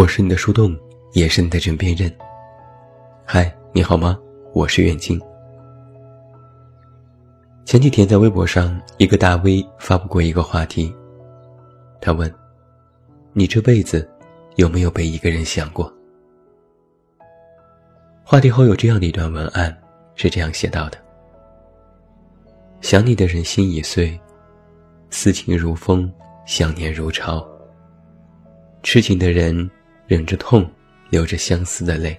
我是你的树洞，也是你的枕边人。嗨，你好吗？我是远近。前几天在微博上，一个大 V 发布过一个话题，他问：“你这辈子有没有被一个人想过？”话题后有这样的一段文案，是这样写到的：“想你的人心已碎，思情如风，想念如潮。痴情的人。”忍着痛，流着相思的泪。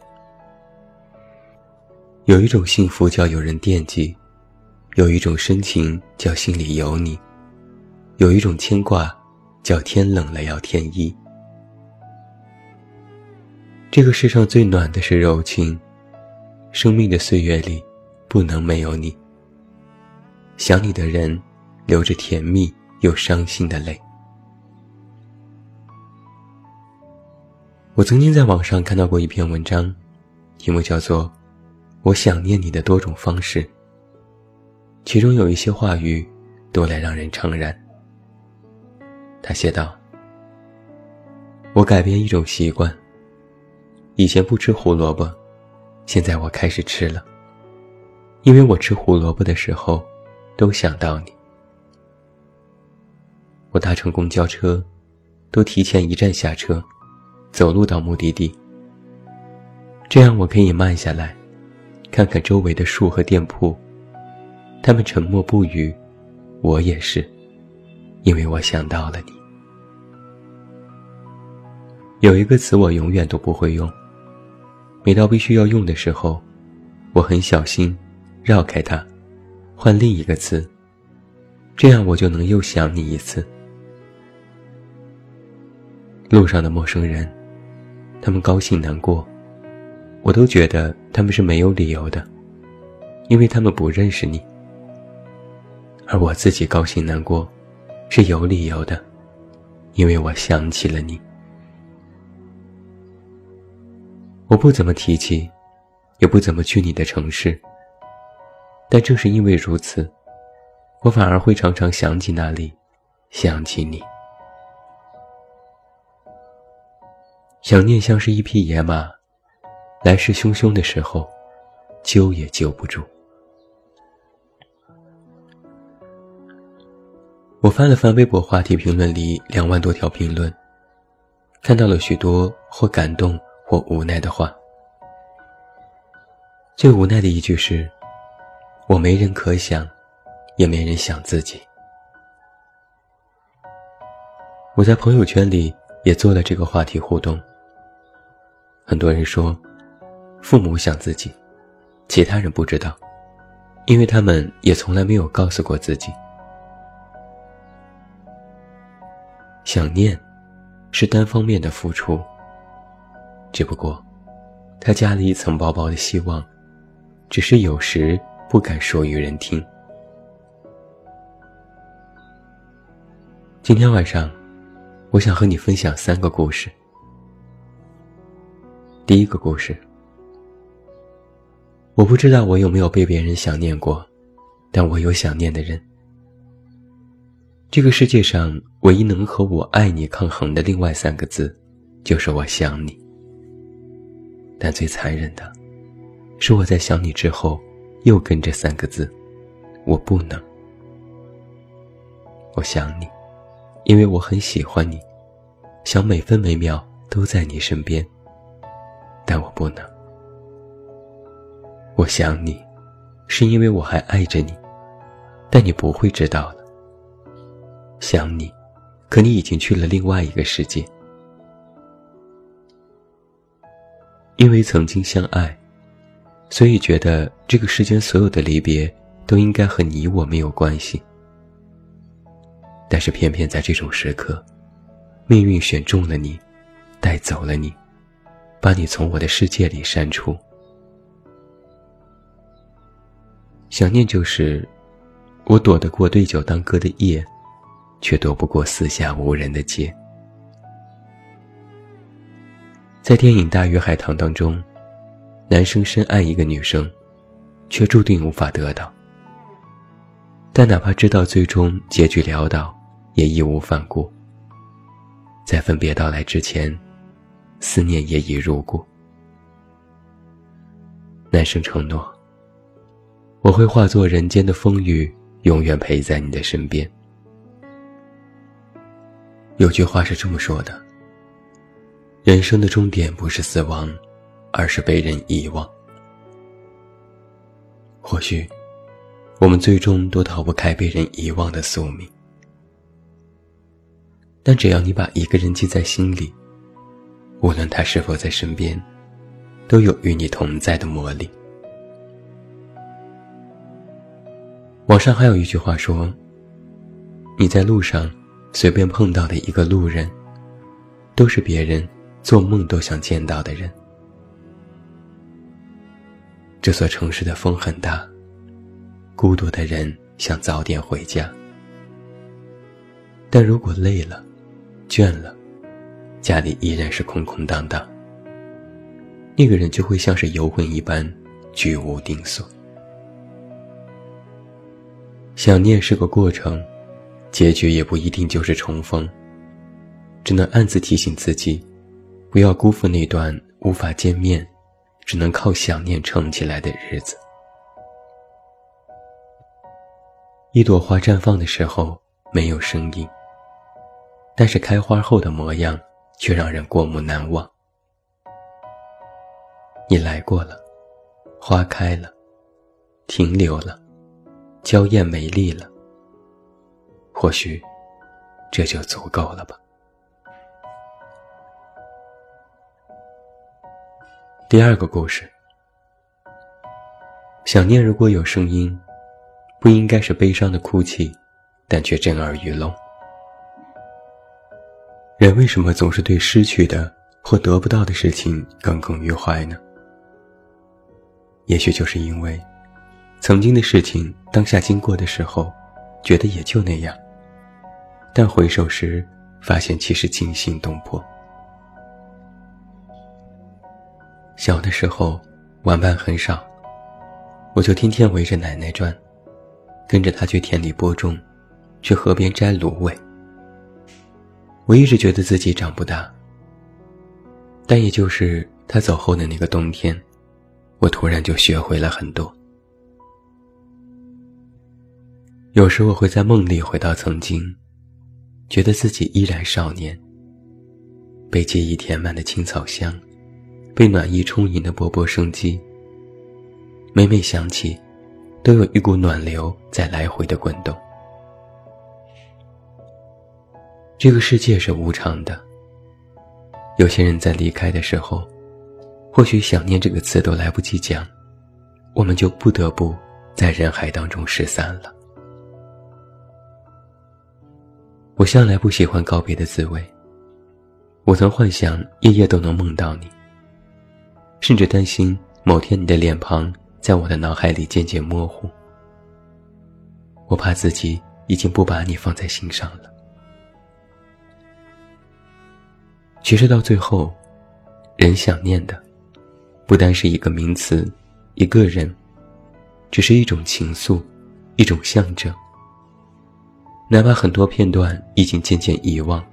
有一种幸福叫有人惦记，有一种深情叫心里有你，有一种牵挂叫天冷了要添衣。这个世上最暖的是柔情，生命的岁月里不能没有你。想你的人，流着甜蜜又伤心的泪。我曾经在网上看到过一篇文章，题目叫做《我想念你的多种方式》，其中有一些话语多来让人怅然。他写道：“我改变一种习惯，以前不吃胡萝卜，现在我开始吃了，因为我吃胡萝卜的时候，都想到你。我搭乘公交车，都提前一站下车。”走路到目的地，这样我可以慢下来，看看周围的树和店铺。他们沉默不语，我也是，因为我想到了你。有一个词我永远都不会用，每到必须要用的时候，我很小心，绕开它，换另一个词，这样我就能又想你一次。路上的陌生人。他们高兴难过，我都觉得他们是没有理由的，因为他们不认识你；而我自己高兴难过，是有理由的，因为我想起了你。我不怎么提起，也不怎么去你的城市，但正是因为如此，我反而会常常想起那里，想起你。想念像是一匹野马，来势汹汹的时候，揪也揪不住。我翻了翻微博话题评论里两万多条评论，看到了许多或感动或无奈的话。最无奈的一句是：“我没人可想，也没人想自己。”我在朋友圈里也做了这个话题互动。很多人说，父母想自己，其他人不知道，因为他们也从来没有告诉过自己。想念，是单方面的付出。只不过，他加了一层薄薄的希望，只是有时不敢说与人听。今天晚上，我想和你分享三个故事。第一个故事，我不知道我有没有被别人想念过，但我有想念的人。这个世界上唯一能和我爱你抗衡的另外三个字，就是我想你。但最残忍的，是我在想你之后，又跟着三个字，我不能。我想你，因为我很喜欢你，想每分每秒都在你身边。但我不能。我想你，是因为我还爱着你，但你不会知道了。想你，可你已经去了另外一个世界。因为曾经相爱，所以觉得这个世间所有的离别都应该和你我没有关系。但是偏偏在这种时刻，命运选中了你，带走了你。把你从我的世界里删除。想念就是，我躲得过对酒当歌的夜，却躲不过四下无人的街。在电影《大鱼海棠》当中，男生深爱一个女生，却注定无法得到。但哪怕知道最终结局潦倒，也义无反顾。在分别到来之前。思念也已入骨。男生承诺：“我会化作人间的风雨，永远陪在你的身边。”有句话是这么说的：“人生的终点不是死亡，而是被人遗忘。”或许，我们最终都逃不开被人遗忘的宿命。但只要你把一个人记在心里，无论他是否在身边，都有与你同在的魔力。网上还有一句话说：“你在路上随便碰到的一个路人，都是别人做梦都想见到的人。”这座城市的风很大，孤独的人想早点回家，但如果累了。倦了，家里依然是空空荡荡。那个人就会像是游魂一般，居无定所。想念是个过程，结局也不一定就是重逢。只能暗自提醒自己，不要辜负那段无法见面，只能靠想念撑起来的日子。一朵花绽放的时候，没有声音。但是开花后的模样，却让人过目难忘。你来过了，花开了，停留了，娇艳美丽了。或许，这就足够了吧。第二个故事，想念如果有声音，不应该是悲伤的哭泣，但却震耳欲聋。人为什么总是对失去的或得不到的事情耿耿于怀呢？也许就是因为，曾经的事情当下经过的时候，觉得也就那样。但回首时，发现其实惊心动魄。小的时候，玩伴很少，我就天天围着奶奶转，跟着她去田里播种，去河边摘芦苇。我一直觉得自己长不大，但也就是他走后的那个冬天，我突然就学会了很多。有时我会在梦里回到曾经，觉得自己依然少年。被记忆填满的青草香，被暖意充盈的勃勃生机。每每想起，都有一股暖流在来回的滚动。这个世界是无常的。有些人在离开的时候，或许“想念”这个词都来不及讲，我们就不得不在人海当中失散了。我向来不喜欢告别的滋味。我曾幻想夜夜都能梦到你，甚至担心某天你的脸庞在我的脑海里渐渐模糊。我怕自己已经不把你放在心上了。其实到最后，人想念的，不单是一个名词，一个人，只是一种情愫，一种象征。哪怕很多片段已经渐渐遗忘，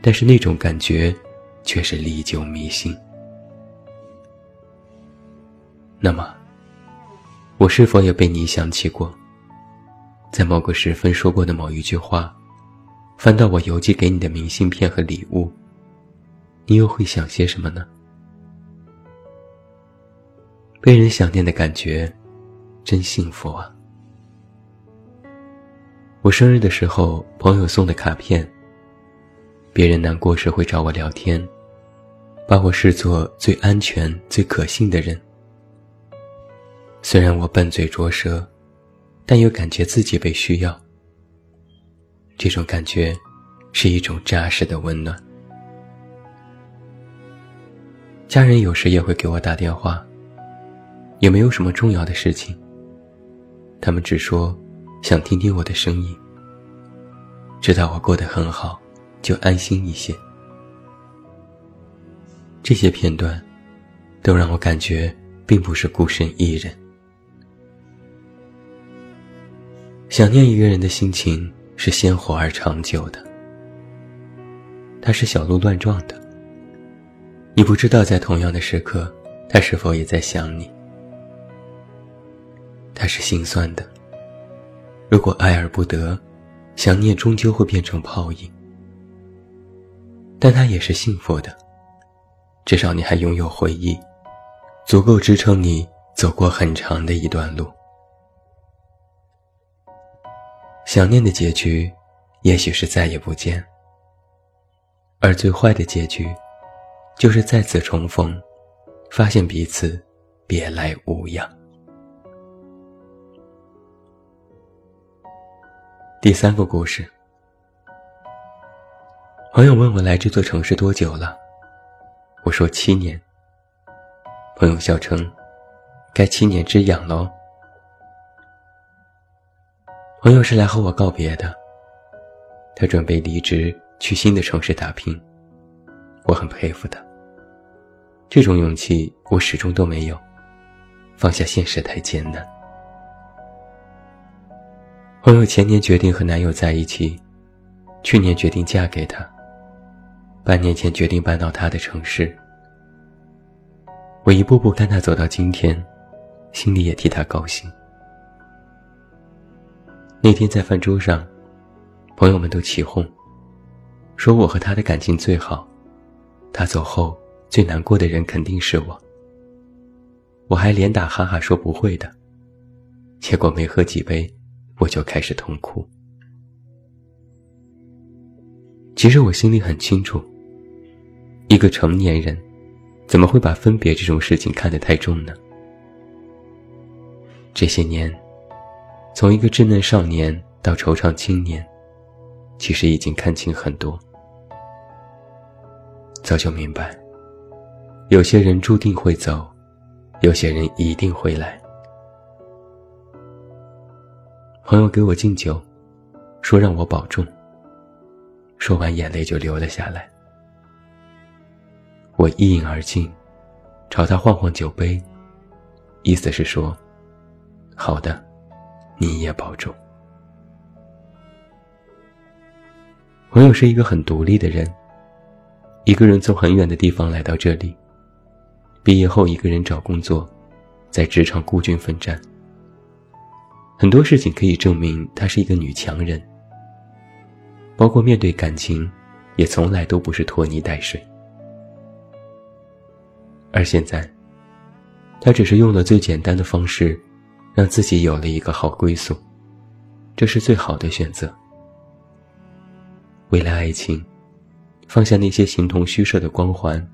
但是那种感觉，却是历久弥新。那么，我是否也被你想起过？在某个时分说过的某一句话，翻到我邮寄给你的明信片和礼物。你又会想些什么呢？被人想念的感觉，真幸福啊！我生日的时候，朋友送的卡片。别人难过时会找我聊天，把我视作最安全、最可信的人。虽然我笨嘴拙舌，但又感觉自己被需要。这种感觉，是一种扎实的温暖。家人有时也会给我打电话，也没有什么重要的事情。他们只说想听听我的声音，知道我过得很好，就安心一些。这些片段，都让我感觉并不是孤身一人。想念一个人的心情是鲜活而长久的，它是小鹿乱撞的。你不知道在同样的时刻，他是否也在想你。他是心酸的。如果爱而不得，想念终究会变成泡影。但他也是幸福的，至少你还拥有回忆，足够支撑你走过很长的一段路。想念的结局，也许是再也不见，而最坏的结局，就是再次重逢，发现彼此别来无恙。第三个故事，朋友问我来这座城市多久了，我说七年。朋友笑称，该七年之痒喽。朋友是来和我告别的，他准备离职去新的城市打拼，我很佩服他。这种勇气我始终都没有，放下现实太艰难。朋友前年决定和男友在一起，去年决定嫁给他，半年前决定搬到他的城市。我一步步看他走到今天，心里也替他高兴。那天在饭桌上，朋友们都起哄，说我和他的感情最好，他走后最难过的人肯定是我。我还连打哈哈说不会的，结果没喝几杯，我就开始痛哭。其实我心里很清楚，一个成年人，怎么会把分别这种事情看得太重呢？这些年。从一个稚嫩少年到惆怅青年，其实已经看清很多。早就明白，有些人注定会走，有些人一定会来。朋友给我敬酒，说让我保重。说完，眼泪就流了下来。我一饮而尽，朝他晃晃酒杯，意思是说：“好的。”你也保重。朋友是一个很独立的人，一个人从很远的地方来到这里，毕业后一个人找工作，在职场孤军奋战。很多事情可以证明她是一个女强人，包括面对感情，也从来都不是拖泥带水。而现在，她只是用了最简单的方式。让自己有了一个好归宿，这是最好的选择。为了爱情，放下那些形同虚设的光环。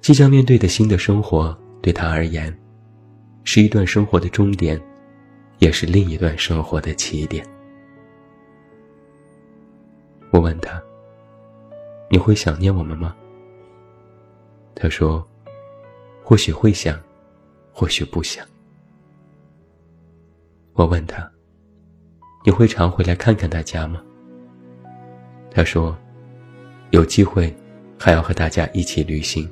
即将面对的新的生活，对他而言，是一段生活的终点，也是另一段生活的起点。我问他：“你会想念我们吗？”他说：“或许会想。”或许不想。我问他：“你会常回来看看大家吗？”他说：“有机会，还要和大家一起旅行。”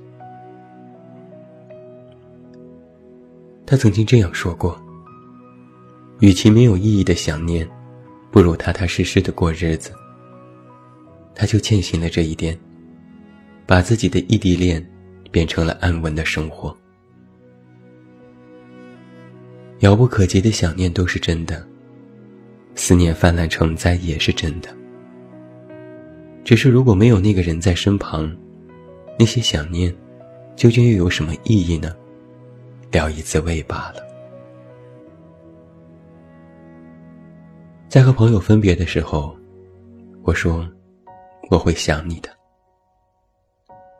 他曾经这样说过：“与其没有意义的想念，不如踏踏实实的过日子。”他就践行了这一点，把自己的异地恋变成了安稳的生活。遥不可及的想念都是真的，思念泛滥成灾也是真的。只是如果没有那个人在身旁，那些想念，究竟又有什么意义呢？聊以自慰罢了。在和朋友分别的时候，我说我会想你的。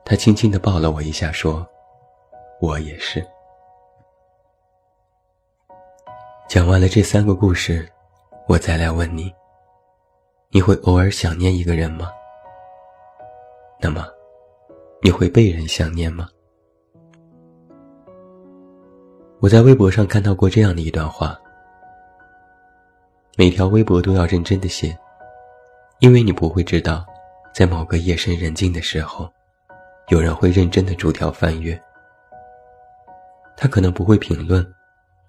他轻轻的抱了我一下，说：“我也是。”讲完了这三个故事，我再来问你：你会偶尔想念一个人吗？那么，你会被人想念吗？我在微博上看到过这样的一段话：每条微博都要认真的写，因为你不会知道，在某个夜深人静的时候，有人会认真的逐条翻阅。他可能不会评论。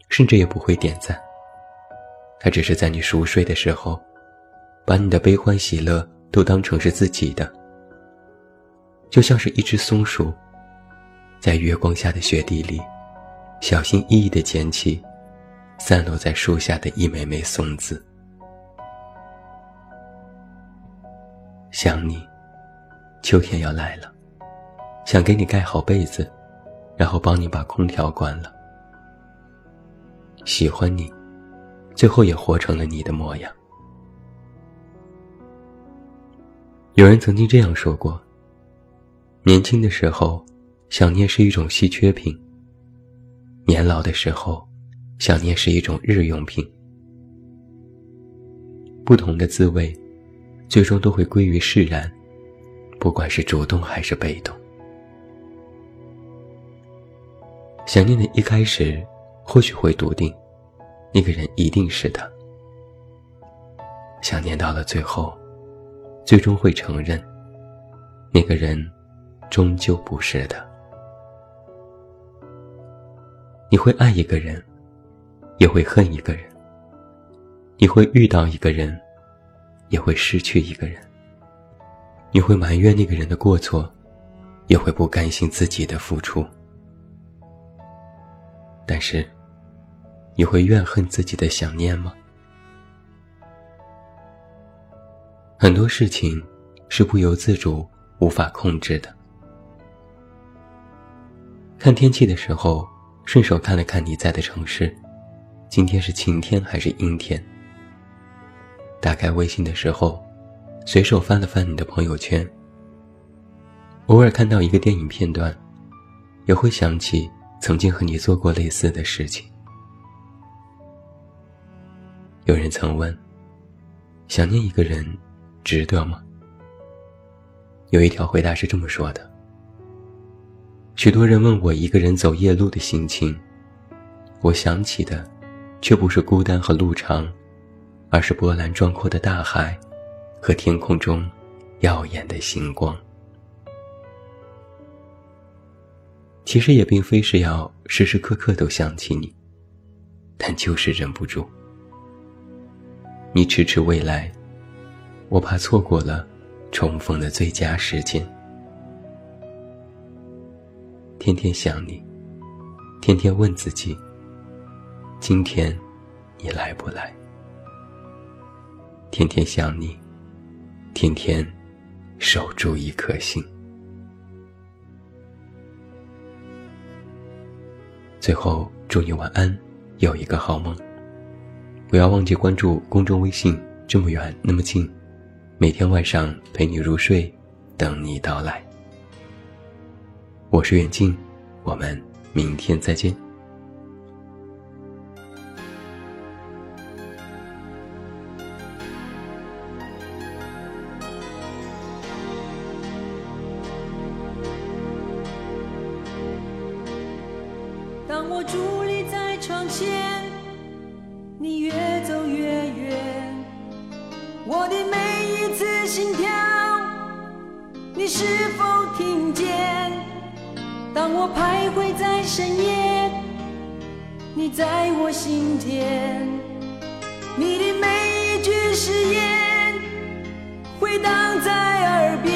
甚至也不会点赞。他只是在你熟睡的时候，把你的悲欢喜乐都当成是自己的。就像是一只松鼠，在月光下的雪地里，小心翼翼地捡起散落在树下的一枚枚松子。想你，秋天要来了，想给你盖好被子，然后帮你把空调关了。喜欢你，最后也活成了你的模样。有人曾经这样说过：年轻的时候，想念是一种稀缺品；年老的时候，想念是一种日用品。不同的滋味。最终都会归于释然，不管是主动还是被动。想念的一开始，或许会笃定，那个人一定是他。想念到了最后，最终会承认，那个人终究不是的。你会爱一个人，也会恨一个人。你会遇到一个人。也会失去一个人，你会埋怨那个人的过错，也会不甘心自己的付出。但是，你会怨恨自己的想念吗？很多事情是不由自主、无法控制的。看天气的时候，顺手看了看你在的城市，今天是晴天还是阴天？打开微信的时候，随手翻了翻你的朋友圈。偶尔看到一个电影片段，也会想起曾经和你做过类似的事情。有人曾问：想念一个人，值得吗？有一条回答是这么说的：许多人问我一个人走夜路的心情，我想起的，却不是孤单和路长。而是波澜壮阔的大海，和天空中耀眼的星光。其实也并非是要时时刻刻都想起你，但就是忍不住。你迟迟未来，我怕错过了重逢的最佳时间。天天想你，天天问自己：今天你来不来？天天想你，天天守住一颗心。最后，祝你晚安，有一个好梦。不要忘记关注公众微信“这么远那么近”，每天晚上陪你入睡，等你到来。我是远近，我们明天再见。荡在耳边，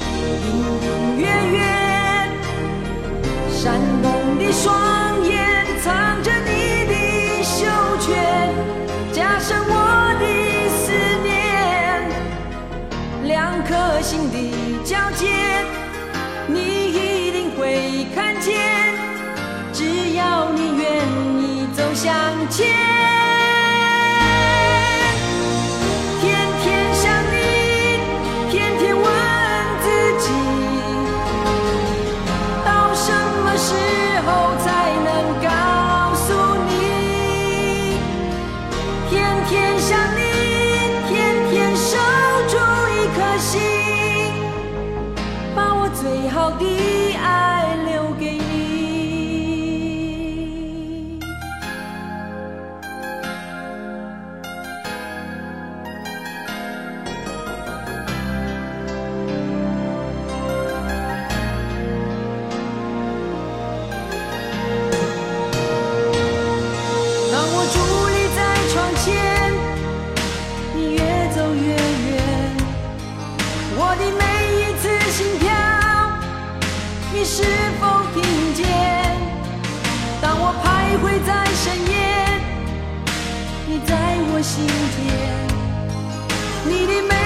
隐隐约约。闪动的双眼藏着你的羞怯，加深我的思念。两颗心的交界，你一定会看见。只要你愿意走向前。心田。你的美